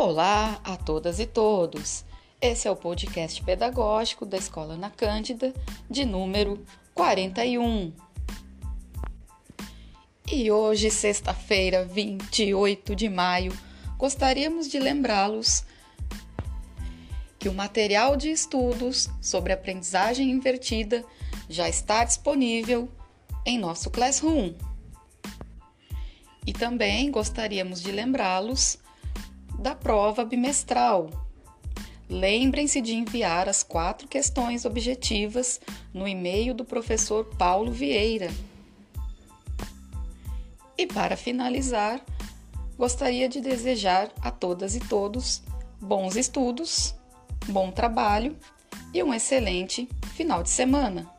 Olá a todas e todos. Esse é o podcast pedagógico da Escola Na Cândida, de número 41. E hoje, sexta-feira, 28 de maio, gostaríamos de lembrá-los que o material de estudos sobre aprendizagem invertida já está disponível em nosso Classroom. E também gostaríamos de lembrá-los da prova bimestral. Lembrem-se de enviar as quatro questões objetivas no e-mail do professor Paulo Vieira. E para finalizar, gostaria de desejar a todas e todos bons estudos, bom trabalho e um excelente final de semana.